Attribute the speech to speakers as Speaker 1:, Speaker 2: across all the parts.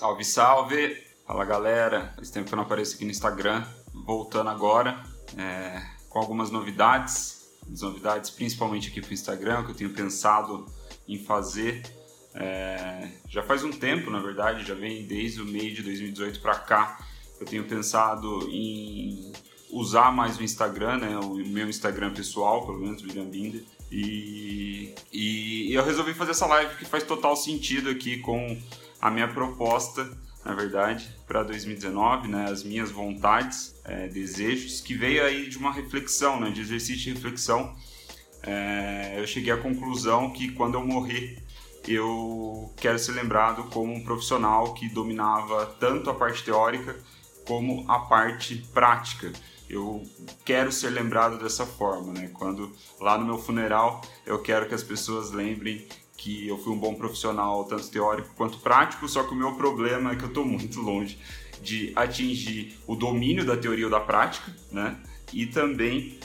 Speaker 1: Salve, salve! Fala galera, faz tempo que eu não apareço aqui no Instagram, voltando agora é, com algumas novidades, as novidades principalmente aqui para o Instagram, que eu tenho pensado em fazer. É, já faz um tempo, na verdade, já vem desde o meio de 2018 para cá, eu tenho pensado em usar mais o Instagram, né, o meu Instagram pessoal, pelo menos, William Binder, e, e eu resolvi fazer essa live que faz total sentido aqui com a minha proposta, na verdade, para 2019, né, as minhas vontades, é, desejos, que veio aí de uma reflexão, né, de exercício de reflexão. É, eu cheguei à conclusão que quando eu morrer, eu quero ser lembrado como um profissional que dominava tanto a parte teórica como a parte prática. Eu quero ser lembrado dessa forma, né? Quando lá no meu funeral eu quero que as pessoas lembrem que eu fui um bom profissional, tanto teórico quanto prático, só que o meu problema é que eu estou muito longe de atingir o domínio da teoria ou da prática, né? E também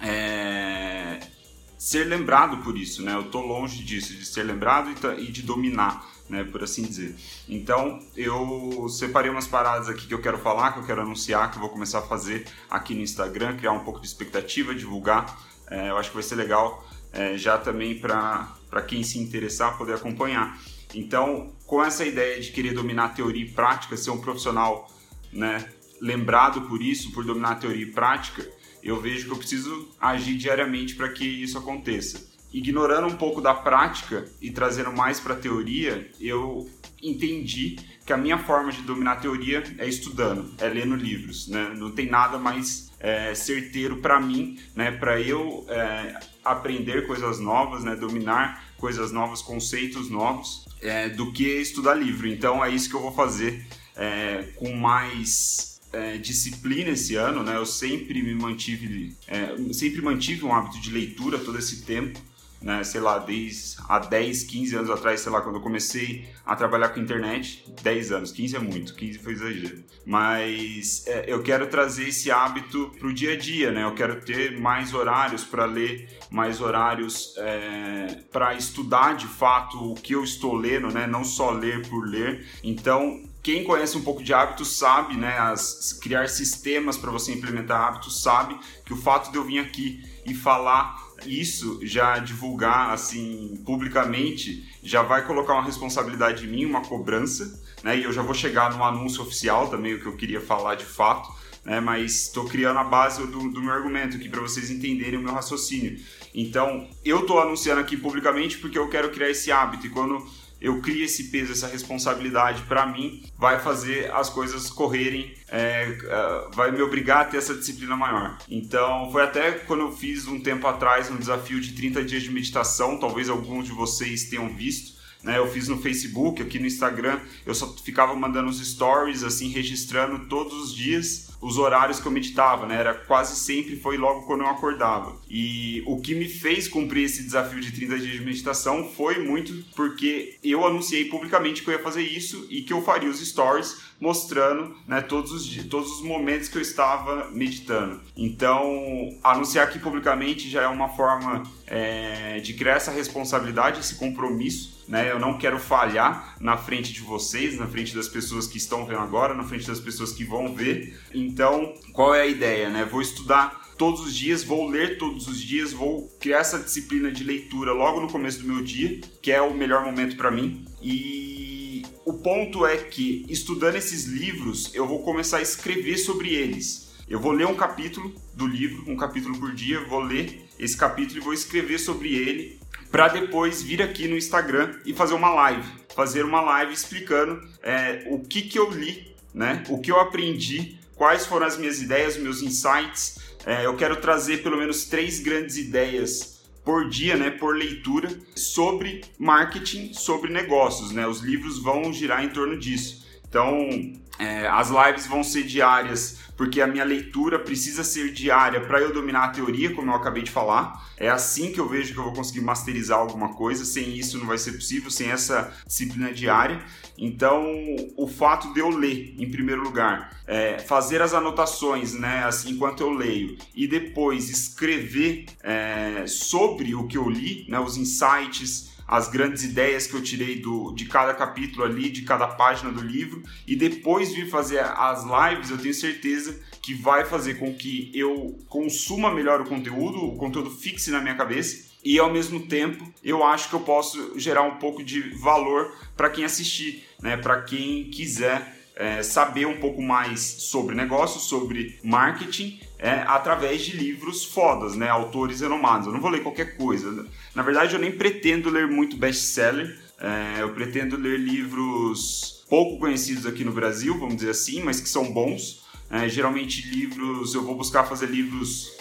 Speaker 1: é, ser lembrado por isso, né? Eu estou longe disso, de ser lembrado e de dominar, né? Por assim dizer. Então, eu separei umas paradas aqui que eu quero falar, que eu quero anunciar, que eu vou começar a fazer aqui no Instagram, criar um pouco de expectativa, divulgar. É, eu acho que vai ser legal é, já também para quem se interessar poder acompanhar. Então, com essa ideia de querer dominar teoria e prática, ser um profissional né, lembrado por isso, por dominar teoria e prática, eu vejo que eu preciso agir diariamente para que isso aconteça. Ignorando um pouco da prática e trazendo mais para a teoria, eu entendi que a minha forma de dominar a teoria é estudando, é lendo livros, né? Não tem nada mais é, certeiro para mim, né? Para eu é, aprender coisas novas, né? Dominar coisas novas, conceitos novos, é, do que estudar livro. Então é isso que eu vou fazer é, com mais é, disciplina esse ano, né? Eu sempre me mantive, é, sempre mantive um hábito de leitura todo esse tempo né, sei lá, desde há 10, 15 anos atrás, sei lá, quando eu comecei a trabalhar com internet, 10 anos, 15 é muito, 15 foi exagero. Mas é, eu quero trazer esse hábito pro dia a dia, né? Eu quero ter mais horários para ler, mais horários é, para estudar de fato o que eu estou lendo, né? Não só ler por ler. Então, quem conhece um pouco de hábitos sabe, né, as, criar sistemas para você implementar hábitos, sabe que o fato de eu vir aqui e falar isso já divulgar assim publicamente já vai colocar uma responsabilidade em mim, uma cobrança, né? E eu já vou chegar no anúncio oficial também o que eu queria falar de fato, né? Mas estou criando a base do, do meu argumento aqui para vocês entenderem o meu raciocínio. Então eu estou anunciando aqui publicamente porque eu quero criar esse hábito e quando eu crio esse peso, essa responsabilidade para mim, vai fazer as coisas correrem, é, é, vai me obrigar a ter essa disciplina maior. Então, foi até quando eu fiz um tempo atrás um desafio de 30 dias de meditação, talvez alguns de vocês tenham visto. Né, eu fiz no Facebook, aqui no Instagram, eu só ficava mandando os stories, assim, registrando todos os dias os horários que eu meditava, né? Era quase sempre foi logo quando eu acordava. E o que me fez cumprir esse desafio de 30 dias de meditação foi muito porque eu anunciei publicamente que eu ia fazer isso e que eu faria os stories mostrando né, todos, os, dias, todos os momentos que eu estava meditando. Então, anunciar aqui publicamente já é uma forma é, de criar essa responsabilidade, esse compromisso. Né? Eu não quero falhar na frente de vocês, na frente das pessoas que estão vendo agora, na frente das pessoas que vão ver. Então, qual é a ideia? Né? Vou estudar todos os dias, vou ler todos os dias, vou criar essa disciplina de leitura logo no começo do meu dia, que é o melhor momento para mim. E o ponto é que, estudando esses livros, eu vou começar a escrever sobre eles. Eu vou ler um capítulo do livro, um capítulo por dia, vou ler esse capítulo e vou escrever sobre ele, para depois vir aqui no Instagram e fazer uma live. Fazer uma live explicando é, o que, que eu li, né? o que eu aprendi, quais foram as minhas ideias, meus insights. É, eu quero trazer pelo menos três grandes ideias por dia, né, por leitura, sobre marketing, sobre negócios, né? Os livros vão girar em torno disso. Então, é, as lives vão ser diárias porque a minha leitura precisa ser diária para eu dominar a teoria, como eu acabei de falar. É assim que eu vejo que eu vou conseguir masterizar alguma coisa. Sem isso não vai ser possível, sem essa disciplina diária. Então, o fato de eu ler, em primeiro lugar, é, fazer as anotações, né, assim, enquanto eu leio, e depois escrever é, sobre o que eu li, né, os insights, as grandes ideias que eu tirei do, de cada capítulo ali, de cada página do livro, e depois vir fazer as lives, eu tenho certeza que vai fazer com que eu consuma melhor o conteúdo, o conteúdo fixe na minha cabeça e ao mesmo tempo eu acho que eu posso gerar um pouco de valor para quem assistir, né? Para quem quiser é, saber um pouco mais sobre negócios, sobre marketing, é, através de livros fodas, né? Autores renomados. Eu não vou ler qualquer coisa. Na verdade, eu nem pretendo ler muito best-seller. É, eu pretendo ler livros pouco conhecidos aqui no Brasil, vamos dizer assim, mas que são bons. É, geralmente livros, eu vou buscar fazer livros,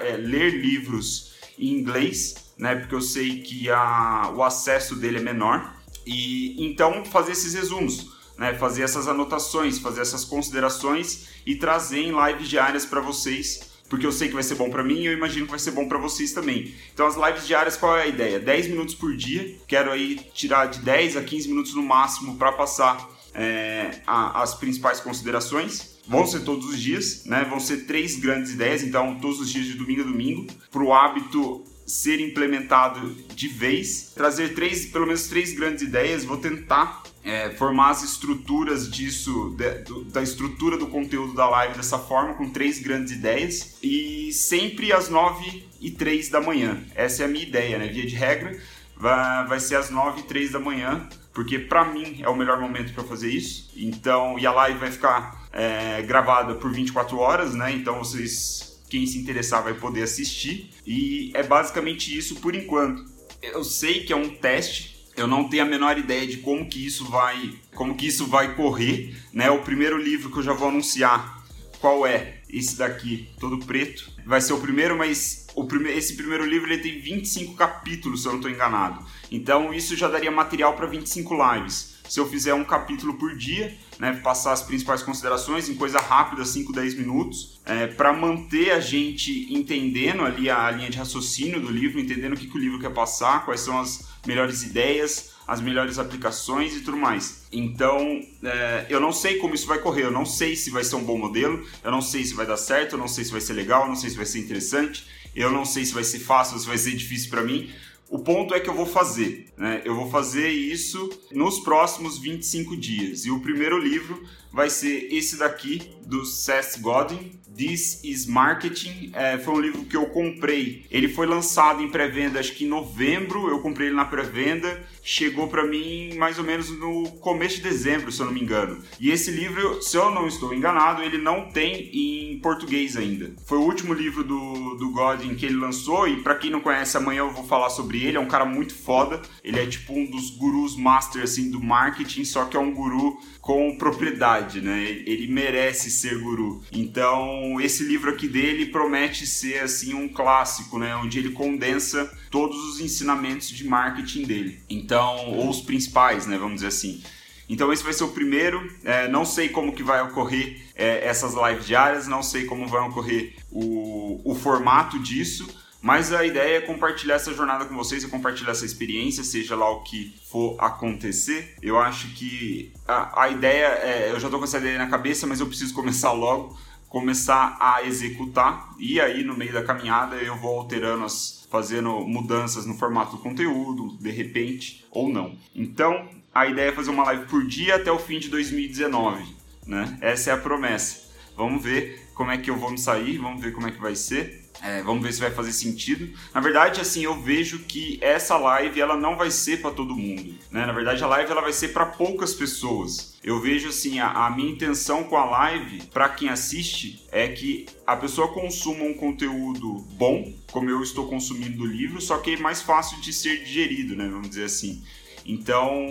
Speaker 1: é, ler livros em inglês, né? Porque eu sei que a, o acesso dele é menor. E então fazer esses resumos, né? Fazer essas anotações, fazer essas considerações e trazer em lives diárias para vocês, porque eu sei que vai ser bom para mim e eu imagino que vai ser bom para vocês também. Então as lives diárias qual é a ideia? 10 minutos por dia. Quero aí tirar de 10 a 15 minutos no máximo para passar é, a, as principais considerações. Vão ser todos os dias, né? Vão ser três grandes ideias, então todos os dias de domingo a domingo, para o hábito ser implementado de vez, trazer três, pelo menos três grandes ideias. Vou tentar é, formar as estruturas disso, de, do, da estrutura do conteúdo da live dessa forma, com três grandes ideias e sempre às nove e três da manhã. Essa é a minha ideia, né? Via de regra, vai, vai ser às nove e três da manhã, porque para mim é o melhor momento para fazer isso. Então, e a live vai ficar é, gravada por 24 horas, né? Então vocês quem se interessar vai poder assistir. E é basicamente isso por enquanto. Eu sei que é um teste, eu não tenho a menor ideia de como que isso vai, como que isso vai correr, né? O primeiro livro que eu já vou anunciar, qual é? Esse daqui, todo preto. Vai ser o primeiro, mas o prime esse primeiro livro ele tem 25 capítulos, se eu não estou enganado. Então isso já daria material para 25 lives se eu fizer um capítulo por dia, né, passar as principais considerações em coisa rápida, 5, 10 minutos, é, para manter a gente entendendo ali a, linha de raciocínio do livro, entendendo o que, que o livro quer passar, quais são as melhores ideias, as melhores aplicações e tudo mais. Então, é, eu não sei como isso vai correr, eu não sei se vai ser um bom modelo, eu não sei se vai dar certo, eu não sei se vai ser legal, eu não sei se vai ser interessante, eu não sei se vai ser fácil se vai ser difícil para mim, o ponto é que eu vou fazer, né? Eu vou fazer isso nos próximos 25 dias. E o primeiro livro vai ser esse daqui, do Seth Godin, This is Marketing. É, foi um livro que eu comprei. Ele foi lançado em pré-venda, acho que em novembro. Eu comprei ele na pré-venda. Chegou para mim mais ou menos no começo de dezembro, se eu não me engano. E esse livro, se eu não estou enganado, ele não tem em português ainda. Foi o último livro do, do Godin que ele lançou. E para quem não conhece, amanhã eu vou falar sobre ele. É um cara muito foda. Ele é tipo um dos gurus master assim, do marketing, só que é um guru com propriedade, né? Ele merece ser guru. Então, esse livro aqui dele promete ser assim um clássico, né? Onde ele condensa todos os ensinamentos de marketing dele. Então, ou os principais, né? Vamos dizer assim. Então esse vai ser o primeiro. É, não sei como que vai ocorrer é, essas lives diárias, não sei como vai ocorrer o, o formato disso, mas a ideia é compartilhar essa jornada com vocês, é compartilhar essa experiência, seja lá o que for acontecer. Eu acho que a, a ideia, é, eu já estou com essa ideia na cabeça, mas eu preciso começar logo, começar a executar e aí no meio da caminhada eu vou alterando as, fazendo mudanças no formato do conteúdo, de repente ou não. Então a ideia é fazer uma live por dia até o fim de 2019, né? Essa é a promessa. Vamos ver como é que eu vou me sair, vamos ver como é que vai ser. É, vamos ver se vai fazer sentido. Na verdade, assim, eu vejo que essa live ela não vai ser para todo mundo. Né? Na verdade, a live ela vai ser para poucas pessoas. Eu vejo assim a, a minha intenção com a live para quem assiste é que a pessoa consuma um conteúdo bom, como eu estou consumindo do livro, só que é mais fácil de ser digerido, né? Vamos dizer assim. Então,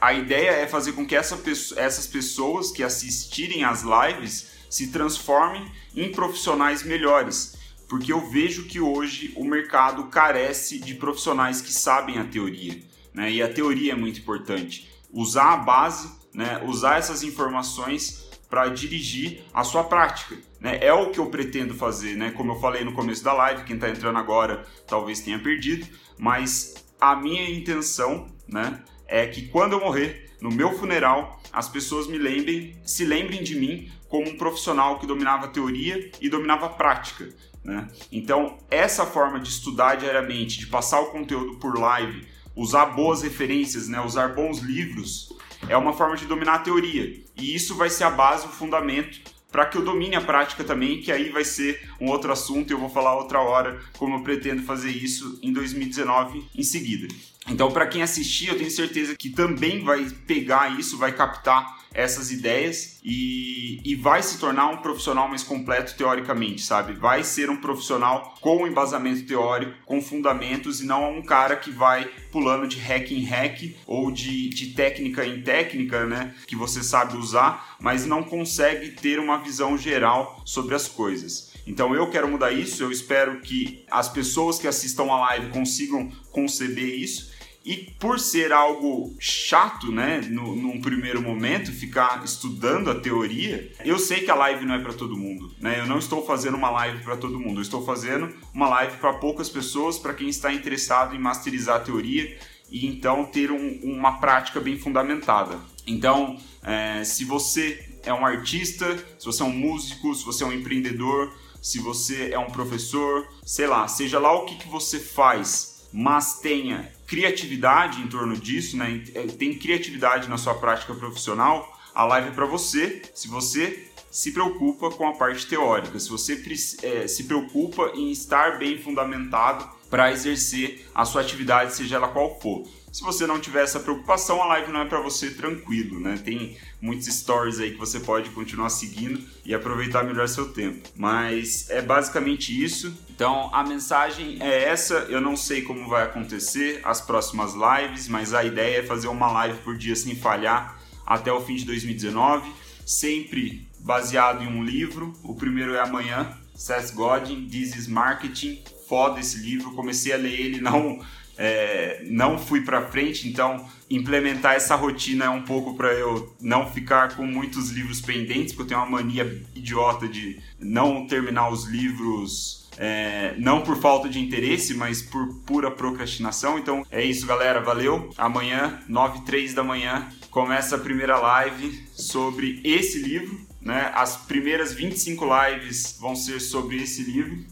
Speaker 1: a ideia é fazer com que essa, essas pessoas que assistirem às lives se transformem em profissionais melhores porque eu vejo que hoje o mercado carece de profissionais que sabem a teoria, né? E a teoria é muito importante. Usar a base, né? Usar essas informações para dirigir a sua prática, né? É o que eu pretendo fazer, né? Como eu falei no começo da live, quem está entrando agora talvez tenha perdido, mas a minha intenção, né? É que quando eu morrer, no meu funeral, as pessoas me lembrem, se lembrem de mim como um profissional que dominava teoria e dominava prática. Né? Então, essa forma de estudar diariamente, de passar o conteúdo por live usar boas referências, né? usar bons livros, é uma forma de dominar a teoria. E isso vai ser a base, o fundamento para que eu domine a prática também, que aí vai ser um outro assunto e eu vou falar outra hora como eu pretendo fazer isso em 2019 em seguida. Então, para quem assistir, eu tenho certeza que também vai pegar isso, vai captar essas ideias e, e vai se tornar um profissional mais completo teoricamente, sabe? Vai ser um profissional com embasamento teórico, com fundamentos e não um cara que vai pulando de hack em hack ou de, de técnica em técnica, né? Que você sabe usar, mas não consegue ter uma visão geral sobre as coisas. Então eu quero mudar isso, eu espero que as pessoas que assistam a live consigam conceber isso e por ser algo chato, né, no, num primeiro momento, ficar estudando a teoria, eu sei que a live não é para todo mundo, né? Eu não estou fazendo uma live para todo mundo, eu estou fazendo uma live para poucas pessoas, para quem está interessado em masterizar a teoria e então ter um, uma prática bem fundamentada. Então, é, se você é um artista, se você é um músico, se você é um empreendedor, se você é um professor, sei lá, seja lá o que, que você faz mas tenha criatividade em torno disso, né? É, tem criatividade na sua prática profissional, a live é para você. Se você se preocupa com a parte teórica, se você é, se preocupa em estar bem fundamentado para exercer a sua atividade, seja ela qual for. Se você não tiver essa preocupação, a live não é para você tranquilo, né? Tem muitos stories aí que você pode continuar seguindo e aproveitar melhor seu tempo. Mas é basicamente isso. Então a mensagem é essa. Eu não sei como vai acontecer as próximas lives, mas a ideia é fazer uma live por dia sem falhar até o fim de 2019, sempre baseado em um livro. O primeiro é amanhã, Seth Godin, This is Marketing. Foda esse livro, comecei a ler ele não é, não fui para frente, então implementar essa rotina é um pouco para eu não ficar com muitos livros pendentes, porque eu tenho uma mania idiota de não terminar os livros. É, não por falta de interesse, mas por pura procrastinação. Então é isso, galera. Valeu. Amanhã, 9 e 3 da manhã, começa a primeira live sobre esse livro. Né? As primeiras 25 lives vão ser sobre esse livro.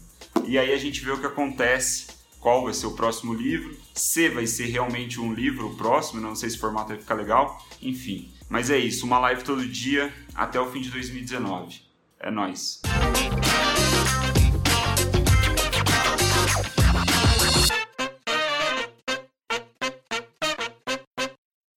Speaker 1: E aí a gente vê o que acontece qual vai ser o próximo livro, se vai ser realmente um livro próximo, não sei se o formato vai ficar legal, enfim. Mas é isso, uma live todo dia até o fim de 2019. É nóis.